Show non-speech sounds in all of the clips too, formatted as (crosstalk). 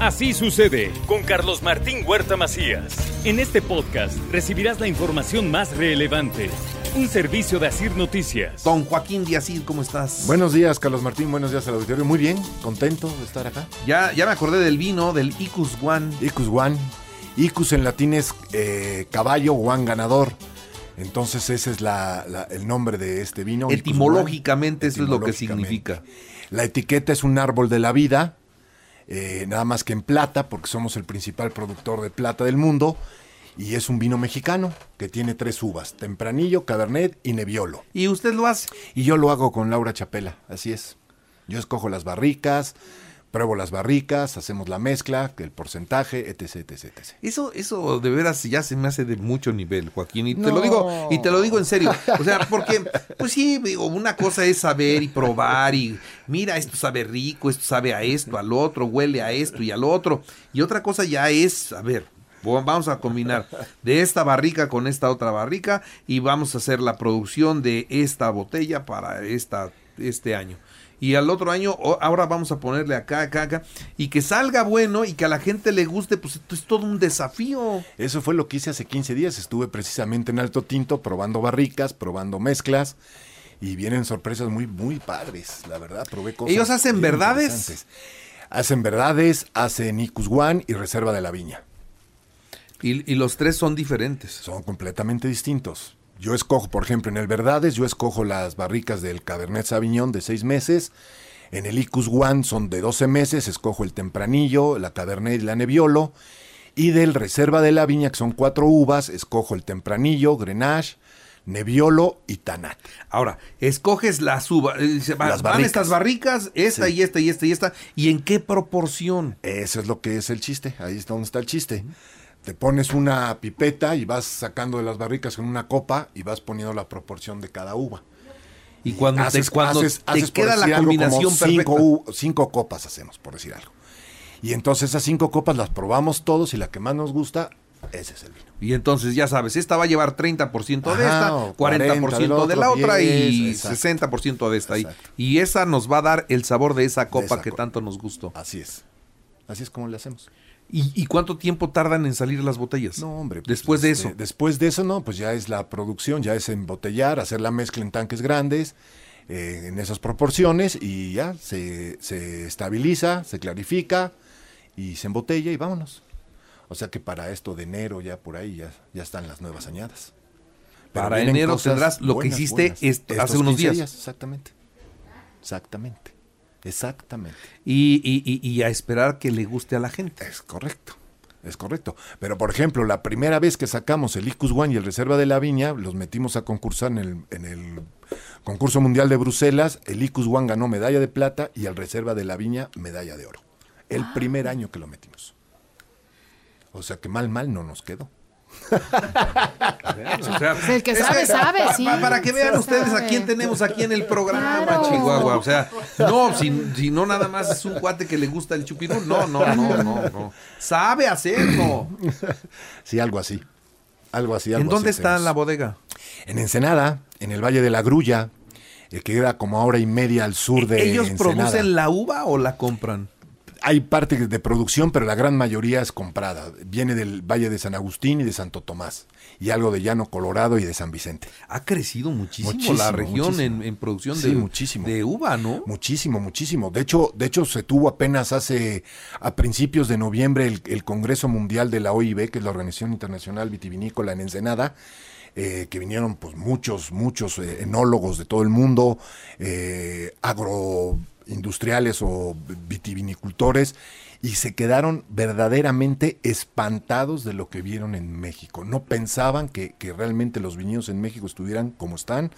Así sucede con Carlos Martín Huerta Macías. En este podcast recibirás la información más relevante. Un servicio de Asir Noticias. Don Joaquín Díaz, ¿cómo estás? Buenos días, Carlos Martín. Buenos días al auditorio. Muy bien, contento de estar acá. Ya, ya me acordé del vino, del Icus One. Icus One. Icus en latín es eh, caballo, One ganador. Entonces ese es la, la, el nombre de este vino. Etimológicamente eso es lo que significa. La etiqueta es un árbol de la vida, eh, nada más que en plata, porque somos el principal productor de plata del mundo. Y es un vino mexicano que tiene tres uvas, Tempranillo, Cabernet y Nebbiolo. ¿Y usted lo hace? Y yo lo hago con Laura Chapela, así es. Yo escojo las barricas, pruebo las barricas, hacemos la mezcla, el porcentaje, etc, etc, etc. Eso, eso de veras ya se me hace de mucho nivel, Joaquín, y no. te lo digo, y te lo digo en serio. O sea, porque, pues sí, digo, una cosa es saber y probar, y mira, esto sabe rico, esto sabe a esto, al otro, huele a esto y al otro. Y otra cosa ya es, a ver, Vamos a combinar de esta barrica con esta otra barrica y vamos a hacer la producción de esta botella para esta, este año. Y al otro año, ahora vamos a ponerle acá, acá, acá. Y que salga bueno y que a la gente le guste, pues esto es todo un desafío. Eso fue lo que hice hace 15 días. Estuve precisamente en Alto Tinto probando barricas, probando mezclas. Y vienen sorpresas muy, muy padres, la verdad. Probé cosas. ¿Ellos hacen verdades? Hacen verdades, hacen Icus One y Reserva de la Viña. Y, y, los tres son diferentes. Son completamente distintos. Yo escojo, por ejemplo, en el Verdades, yo escojo las barricas del Cabernet Sauvignon de seis meses. En el Icus One son de 12 meses, escojo el Tempranillo, la Cabernet y la Nebbiolo. Y del Reserva de la Viña, que son cuatro uvas, escojo el Tempranillo, Grenache, Nebbiolo y Tanat. Ahora, escoges las uvas, las van estas barricas, esta sí. y esta y esta y esta, ¿y en qué proporción? Eso es lo que es el chiste, ahí está donde está el chiste. Te pones una pipeta y vas sacando de las barricas en una copa y vas poniendo la proporción de cada uva. Y cuando haces, te, cuando haces, te haces queda la combinación cinco, cinco, copas hacemos, por decir algo. Y entonces esas cinco copas las probamos todos y la que más nos gusta, ese es el vino. Y entonces ya sabes, esta va a llevar 30% de esta, 40%, 40 de, otro, de la otra 10, y exacto. 60% de esta. Y, y esa nos va a dar el sabor de esa copa de esa que copa. tanto nos gustó. Así es. Así es como le hacemos. ¿Y, ¿Y, cuánto tiempo tardan en salir las botellas? No, hombre. Pues, después de eso. Eh, después de eso, no, pues ya es la producción, ya es embotellar, hacer la mezcla en tanques grandes, eh, en esas proporciones, y ya se, se, estabiliza, se clarifica, y se embotella y vámonos. O sea que para esto de enero, ya por ahí, ya, ya están las nuevas añadas. Pero para enero tendrás lo buenas, que hiciste est hace unos días. días. Exactamente. Exactamente. Exactamente. Y, y, y, a esperar que le guste a la gente. Es correcto. Es correcto. Pero, por ejemplo, la primera vez que sacamos el Icus One y el Reserva de la Viña, los metimos a concursar en el, en el concurso mundial de Bruselas. El Icus One ganó medalla de plata y el Reserva de la Viña medalla de oro. El ah. primer año que lo metimos. O sea que mal, mal no nos quedó. O sea, el que sabe, es que, sabe, pa, sí. Pa, para que vean ustedes sabe. a quién tenemos aquí en el programa, claro. Chihuahua. O sea, no, si, si, no nada más es un cuate que le gusta el chupirul. No, no, no, no, no. Sabe hacerlo. Sí, algo así. Algo así. Algo ¿En dónde así está hacemos. la bodega? En Ensenada, en el Valle de la Grulla, que queda como a hora y media al sur de ¿Ellos Ensenada. producen la uva o la compran? Hay parte de producción, pero la gran mayoría es comprada. Viene del Valle de San Agustín y de Santo Tomás, y algo de Llano Colorado y de San Vicente. Ha crecido muchísimo, muchísimo la región muchísimo. En, en, producción sí, de, muchísimo. de uva, ¿no? Muchísimo, muchísimo. De hecho, de hecho, se tuvo apenas hace, a principios de noviembre, el, el Congreso Mundial de la OIB, que es la Organización Internacional Vitivinícola en Ensenada, eh, que vinieron pues muchos, muchos eh, enólogos de todo el mundo, eh, agroindustriales o vitivinicultores, y se quedaron verdaderamente espantados de lo que vieron en México. No pensaban que, que realmente los viñedos en México estuvieran como están.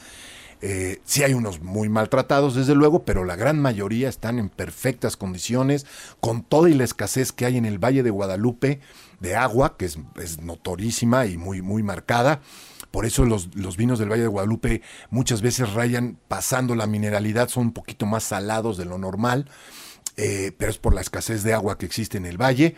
Eh, sí hay unos muy maltratados, desde luego, pero la gran mayoría están en perfectas condiciones, con toda y la escasez que hay en el Valle de Guadalupe de agua, que es, es notorísima y muy, muy marcada. Por eso los, los, vinos del Valle de Guadalupe muchas veces rayan pasando la mineralidad, son un poquito más salados de lo normal, eh, pero es por la escasez de agua que existe en el valle,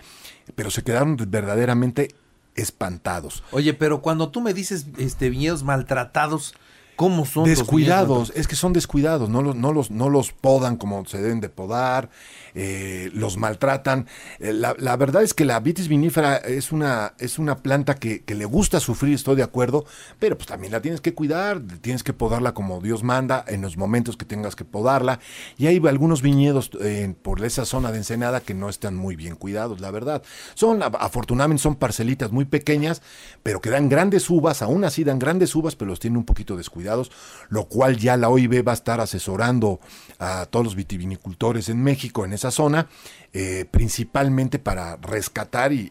pero se quedaron verdaderamente espantados. Oye, pero cuando tú me dices este viñedos maltratados, ¿Cómo son descuidados? es que son descuidados, no los, no los, no los podan como se deben de podar, eh, los maltratan. Eh, la, la, verdad es que la vitis vinífera es una, es una planta que, que, le gusta sufrir, estoy de acuerdo, pero pues también la tienes que cuidar, tienes que podarla como Dios manda en los momentos que tengas que podarla. Y hay algunos viñedos eh, por esa zona de Ensenada que no están muy bien cuidados, la verdad. Son, afortunadamente, son parcelitas muy pequeñas, pero que dan grandes uvas, aún así dan grandes uvas, pero los tienen un poquito descuidados lo cual ya la OIB va a estar asesorando a todos los vitivinicultores en México, en esa zona, eh, principalmente para rescatar y,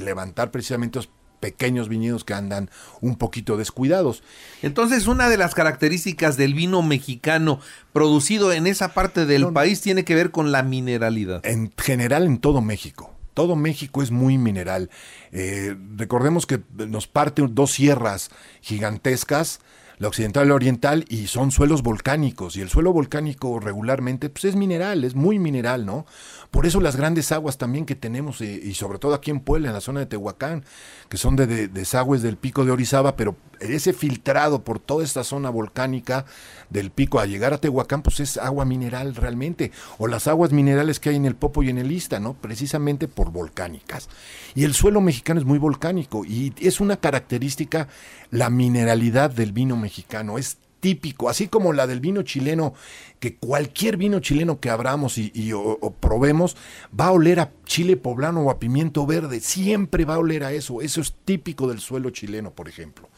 levantar precisamente los pequeños viñedos que andan un poquito descuidados. Entonces, una de las características del vino mexicano producido en esa parte del país tiene que ver con la mineralidad. En general, en todo México. Todo México es muy mineral. Eh, recordemos que nos parten dos sierras gigantescas la occidental la oriental, y son suelos volcánicos, y el suelo volcánico regularmente pues es mineral, es muy mineral, ¿no? Por eso las grandes aguas también que tenemos, eh, y sobre todo aquí en Puebla, en la zona de Tehuacán, que son de, desagües del pico de Orizaba, pero ese filtrado por toda esta zona volcánica del pico a llegar a Tehuacán, pues es agua mineral realmente, o las aguas minerales que hay en el Popo y en el Ista, ¿no? Precisamente por volcánicas. Y el suelo mexicano es muy volcánico, y es una característica la mineralidad del vino mexicano, es típico, así como la del vino chileno, que cualquier vino chileno que abramos y, probemos va a oler a chile poblano o a pimiento verde, siempre va a oler a eso, eso es típico del suelo chileno, por ejemplo.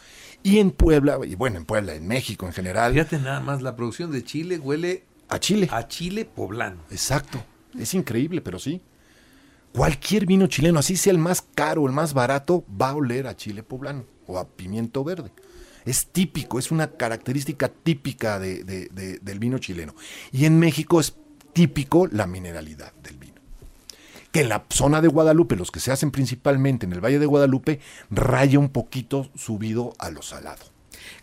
Y en Puebla, y bueno, en Puebla, en México en general. Fíjate nada más, la producción de chile huele a chile. A chile poblano. Exacto, es increíble, pero sí. Cualquier vino chileno, así sea el más caro, el más barato, va a oler a chile poblano o a pimiento verde. Es típico, es una característica típica del vino chileno. Y en México es típico la mineralidad del vino. Que en la zona de Guadalupe, los que se hacen principalmente en el Valle de Guadalupe, raya un poquito subido a lo salado.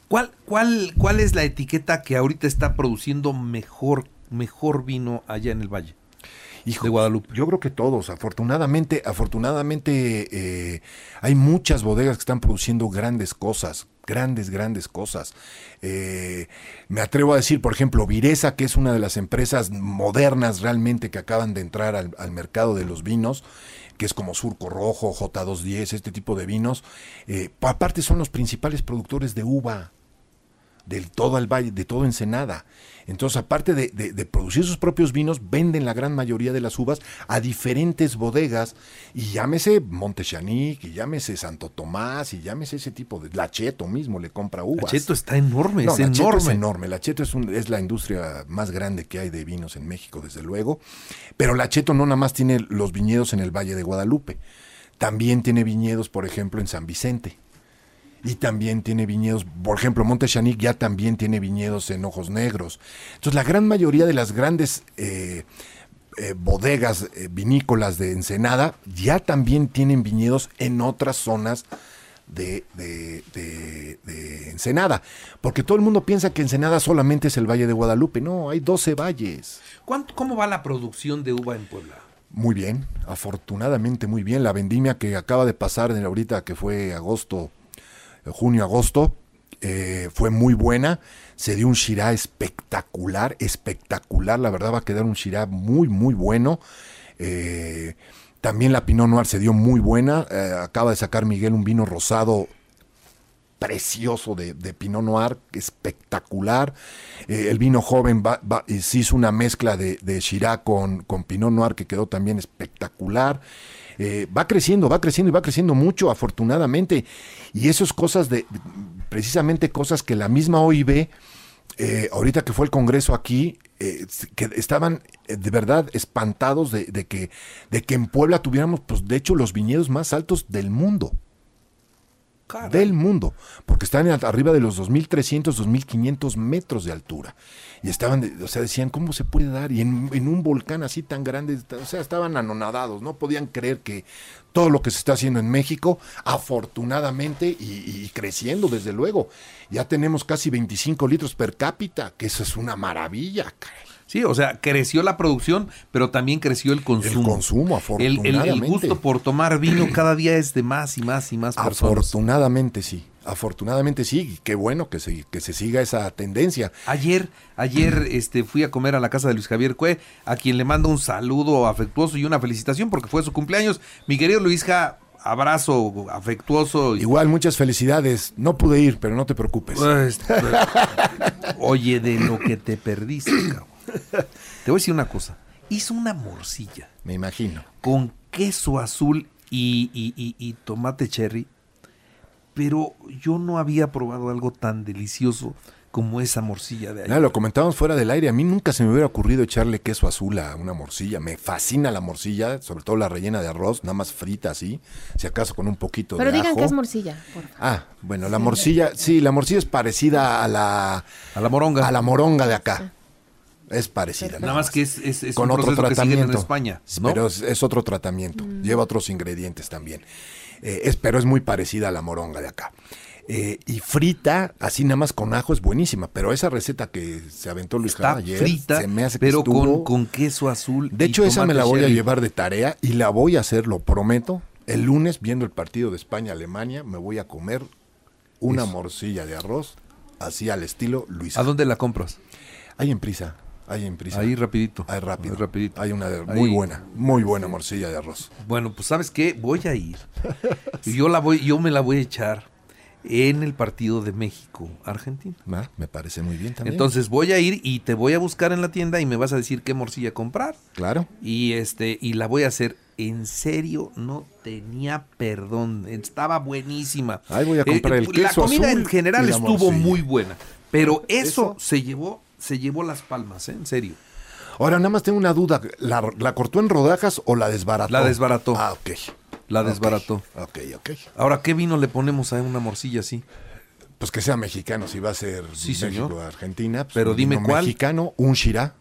¿Cuál, cuál, cuál es la etiqueta que ahorita está produciendo mejor, mejor vino allá en el Valle? Hijo, de Guadalupe. Yo creo que todos, afortunadamente, afortunadamente eh, hay muchas bodegas que están produciendo grandes cosas, grandes, grandes cosas. Eh, me atrevo a decir, por ejemplo, Viresa, que es una de las empresas modernas realmente que acaban de entrar al, mercado de los vinos, que es como Surco Rojo, J210, este tipo de vinos. Eh, aparte son los principales productores de uva del todo el valle, de todo Ensenada. Entonces, aparte de, producir sus propios vinos, venden la gran mayoría de las uvas a diferentes bodegas. Y llámese Montechanic, y llámese Santo Tomás, y llámese ese tipo de. Lacheto mismo le compra uvas. Lacheto está enorme, es enorme. Es enorme. Lacheto es, es la industria más grande que hay de vinos en México, desde luego. Pero Lacheto no nada más tiene los viñedos en el Valle de Guadalupe. También tiene viñedos, por ejemplo, en San Vicente y también tiene viñedos, por ejemplo, Monte Chanic ya también tiene viñedos en ojos negros. Entonces, la gran mayoría de las grandes eh, eh, bodegas eh, vinícolas de Ensenada ya también tienen viñedos en otras zonas de, de, de, Ensenada. Porque todo el mundo piensa que Ensenada solamente es el Valle de Guadalupe. No, hay 12 valles. ¿Cuánto, ¿Cómo va la producción de uva en Puebla? Muy bien, afortunadamente muy bien. La vendimia que acaba de pasar en ahorita, que fue agosto junio-agosto, eh, fue muy buena. Se dio un Shirá espectacular, espectacular. La verdad va a quedar un Shirá muy, muy bueno. Eh, también la Pinot Noir se dio muy buena. Eh, acaba de sacar Miguel un vino rosado precioso de, Pinot Noir, espectacular. el vino joven se hizo una mezcla de, de con Pinot Noir que quedó también espectacular. Eh, va creciendo, va creciendo y va creciendo mucho, afortunadamente. Y es cosas de, precisamente cosas que la misma OIB, eh, ahorita que fue el Congreso aquí, eh, que estaban de verdad espantados de, que, de que en Puebla tuviéramos, pues de hecho, los viñedos más altos del mundo. Del mundo, porque están arriba de los 2.300, 2.500 metros de altura. Y estaban, o sea, decían, ¿cómo se puede dar? Y en, en un volcán así tan grande, o sea, estaban anonadados, no podían creer que todo lo que se está haciendo en México, afortunadamente, y, y creciendo desde luego, ya tenemos casi 25 litros per cápita, que eso es una maravilla, caray. Sí, o sea, creció la producción, pero también creció el consumo. consumo, El, el- el afortunadamente. gusto por tomar vino cada día es de más y más y más personas. Afortunadamente sí, afortunadamente sí, y qué bueno que se, que se siga esa tendencia. Ayer, ayer este, fui a comer a la casa de Luis Javier Cue, a quien le mando un saludo afectuoso y una felicitación porque fue su cumpleaños. Mi querido Luisja, abrazo afectuoso. Igual, muchas felicidades. No pude ir, pero no te preocupes. Pues, (laughs) Oye, de lo que te perdiste, cabrón. Te voy a decir una cosa. Hizo una morcilla Me imagino. con queso azul y, y- y- y tomate cherry, pero yo no había probado algo tan delicioso como esa morcilla de ahí. lo comentábamos fuera del aire. A mí nunca se me hubiera ocurrido echarle queso azul a una morcilla. Me fascina la morcilla, sobre todo la rellena de arroz, nada más frita así, si acaso con un poquito Pero de digan ajo. que es morcilla, por favor. Ah, bueno, la morcilla, sí, la morcilla es parecida a la A la moronga. a la moronga de acá. Es parecida. Nada más que es, es- es con un otro que tratamiento. en España. ¿no? Pero es, es otro tratamiento. Lleva otros ingredientes también. Eh, es, pero es muy parecida a la moronga de acá. Eh, y frita, así nada más con ajo, es buenísima. Pero esa receta que se aventó Luis Está Jara ayer, frita, se me hace que pero estuvo- con, con queso azul. De hecho, esa me la voy a llevar de tarea y la voy a hacer, lo prometo. El lunes, viendo el partido de España-Alemania, me voy a comer una morcilla de arroz, así al estilo Luis. ¿A dónde la compras? Hay en prisa, hay en prisa. Ahí rapidito. Hay rápido. Ahí rapidito. Hay una de- Ahí. muy buena, muy buena morcilla de arroz. Bueno, pues sabes qué, voy a ir. Y (laughs) yo la voy, yo me la voy a echar en el partido de México Argentina. Ah, me parece muy bien también. Entonces voy a ir y te voy a buscar en la tienda y me vas a decir qué morcilla comprar. claro. Y este, y la voy a hacer. En serio, no tenía perdón. Estaba buenísima. Ahí voy a comprar el La queso comida azul en general la estuvo morcilla. muy buena. Pero eso, Eso- se llevó, se llevó las palmas, ¿eh? en serio. Ahora nada más tengo una duda. ¿La, la cortó en rodajas o la desbarató? La desbarató. Ah, ok. La desbarató. Ok, ok. Ahora, ¿qué vino le ponemos a una morcilla así? Pues que sea mexicano, si va a ser Sí, señor. México Argentina. pues Pero dime cuál. Mexicano, un Shirá.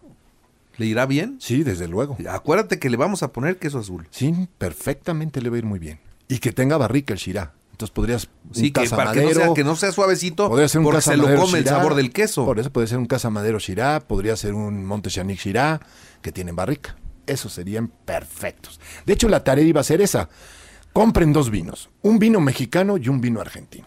¿Le irá bien? Sí, desde luego. Acuérdate que le vamos a poner queso azul. Sí, perfectamente le va a ir muy bien. Y que tenga barrica el Shirá. Entonces podrías Sí, un que para que no, sea, que no sea suavecito, podría ser un porque se lo come el sabor del queso. Por eso puede ser un cazamadero Shirá, podría ser un Monte Chanic Shirá, que tienen barrica. Esos serían perfectos. De hecho, la tarea iba a ser esa. Compren dos vinos, un vino mexicano y un vino argentino.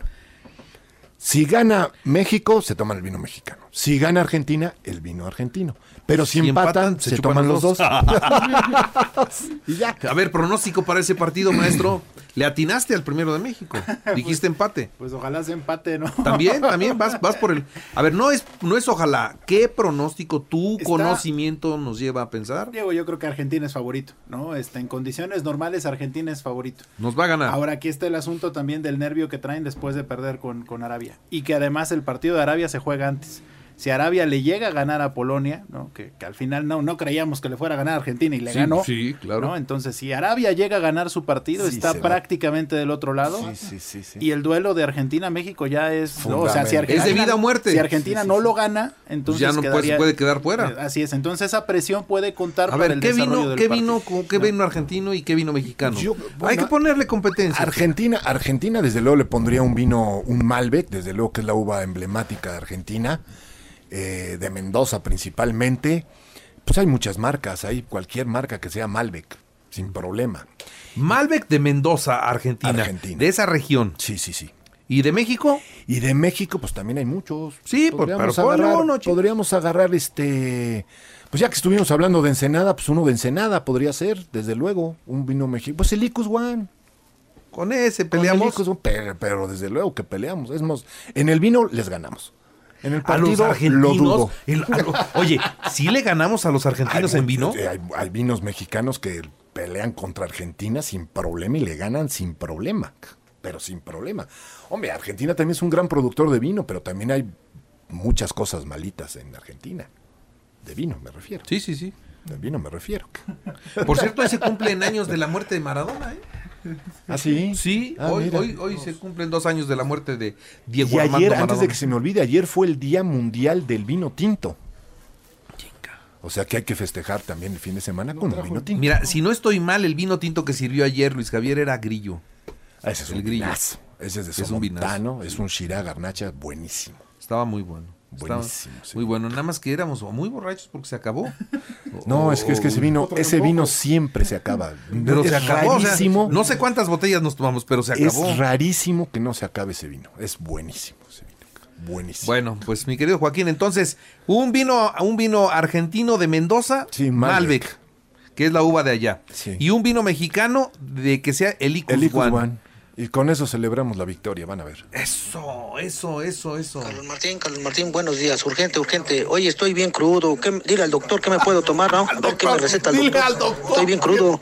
Si gana México, se toman el vino mexicano. Si gana Argentina, el vino argentino. Pero si, Si empatan, empatan, se se, chupan toman los dos. dos. (laughs) y ya. A ver, pronóstico para ese partido, maestro. Le atinaste al primero de México. Dijiste empate. Pues ojalá se empate, ¿no? También, también vas, vas por el. (laughs) A ver, no es, no es ojalá. ¿Qué pronóstico tu Está- conocimiento nos lleva a pensar? Diego, yo creo que Argentina es favorito, ¿no? Este, en condiciones normales, Argentina es favorito. Nos va a ganar. Ahora aquí está el asunto también del nervio que traen después de perder con, con Arabia. Y que además el partido de Arabia se juega antes. Si Arabia le llega a ganar a Polonia, ¿no? que, que al final no, no creíamos que le fuera a ganar a Argentina y le Sí, ganó. sí, claro. ¿no? Entonces, si Arabia llega a ganar su partido, Sí, está va. prácticamente del otro lado. Sí, sí, sí, sí. Y el duelo de Argentina-México ya es. ¿no? O sea, si. Argentina, Es de vida o muerte. Si Argentina Sí, sí, no sí. lo gana, entonces. ya no puede, quedaría- puede quedar fuera. eh, Así es, entonces esa presión puede contar A para ver, el ¿qué vino, del qué vino, con- qué No. vino argentino y qué vino mexicano? Yo- Hay que ponerle competencia. Argentina, Argentina, desde luego le pondría un vino, un Malbec, desde luego que es la uva emblemática de Argentina, eh, de Mendoza principalmente. Pues hay muchas marcas, hay cualquier marca que sea Malbec, sin problema. Malbec de Mendoza, Argentina, Argentina. De esa región. Sí, sí, sí. ¿Y de México? Y de México, pues también hay muchos. Sí, pues, podríamos pero agarrar, uno, podríamos agarrar este. Pues ya que estuvimos hablando de Ensenada, pues uno de Ensenada podría ser, desde luego, un vino mexicano. Pues el Icus One. Con ese Con el peleamos. Icus One, pero, pero desde luego que peleamos. Es más, en el vino les ganamos. En el A los partido lo argentinos. dudo. el- a lo- oye, ¿sí le ganamos a los argentinos Hay en vino? eh, Hay, hay vinos mexicanos que pelean contra Argentina sin problema y le ganan sin problema. Pero sin problema. Hombre, Argentina también es un gran productor de vino, pero también hay muchas cosas malitas en Argentina. De vino me refiero. Sí, sí, sí. De vino me refiero. Por cierto, hoy se cumplen años de la muerte de Maradona, ¿eh? ¿Ah, sí? Sí, Ah, hoy, mira. hoy, hoy se cumplen dos años de la muerte de Diego Y Armando ayer, antes de que se me olvide, ayer fue el Día Mundial del Vino Tinto. O sea que hay que festejar también el fin de semana con un vino tinto. Mira, si no estoy mal, el vino tinto que sirvió ayer Luis Javier era grillo. Ah, ese es el un grillo. vinazo. Ese es de Es un Somontano, es un Shiraz Garnacha buenísimo. Estaba muy bueno. Buenísimo, sí. Muy bueno. Nada más que éramos muy borrachos porque se acabó. (laughs) No, O- es que es que ese vino, ese vino siempre se acaba. (laughs) Pero es se acabó. o sea, rarísimo. no sé cuántas botellas nos tomamos, pero se acabó. Es rarísimo que no se acabe ese vino. Es buenísimo ese vino. Buenísimo. Bueno, pues mi querido Joaquín, entonces, un vino, un vino argentino de Mendoza, Sí, Malbec. Malbec. que es la uva de allá. Sí. Y un vino mexicano de que sea el Icus el Icus. Y con eso celebramos la victoria, van a ver. Eso, eso, eso, eso. Carlos Martín, Carlos Martín, buenos días. Urgente, urgente. Oye, estoy bien crudo. ¿Qué- dile al doctor qué me puedo tomar, ¿no? A ver qué me receta Dile doctor. al doctor. Estoy bien crudo.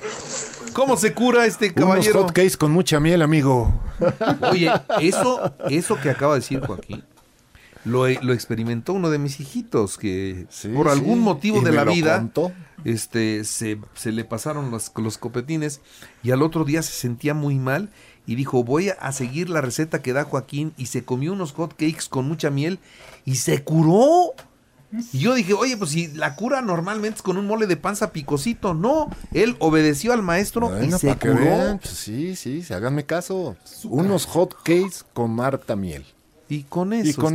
¿Cómo se cura este Unos caballero? hot cakes con mucha miel, amigo. Oye, eso, eso que acaba de decir Joaquín, lo, lo experimentó uno de mis hijitos que Sí, por sí. algún motivo Y de la vida contó. este se, se le pasaron los, los copetines y al otro día se sentía muy mal y dijo voy a seguir la receta que da Joaquín y se comió unos hot cakes con mucha miel y se curó. Y yo dije, oye, pues si la cura normalmente es con un mole de panza picosito, no, él obedeció al maestro y se curó. pues sí, sí, sí, háganme caso. Unos hot cakes con Marta miel. Y con eso,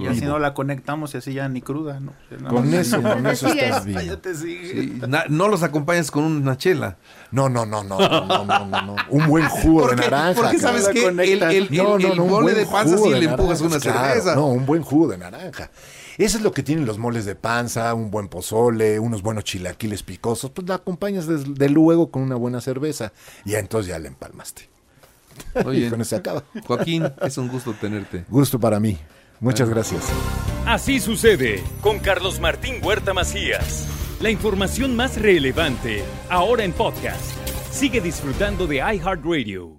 y así no la conectamos y así ya ni cruda, ¿no? con eso, con eso (laughs) estás bien. Sí, no los acompañes con una chela. No, no, no, no, no, no, no, Un buen (laughs) jugo de naranja. Porque sabes que el, el, mole de panza si le empujas una cerveza. No, un buen jugo de naranja. Eso es lo que tienen los moles de panza, un buen pozole, unos buenos chilaquiles picosos. Pues la acompañas desde de luego con una buena cerveza. Y entonces ya la empalmaste. Oye, Y con eso se acaba. Joaquín, es un gusto tenerte. Gusto para mí. Muchas gracias. Así sucede con Carlos Martín Huerta Macías. La información más relevante ahora en podcast. Sigue disfrutando de iHeartRadio.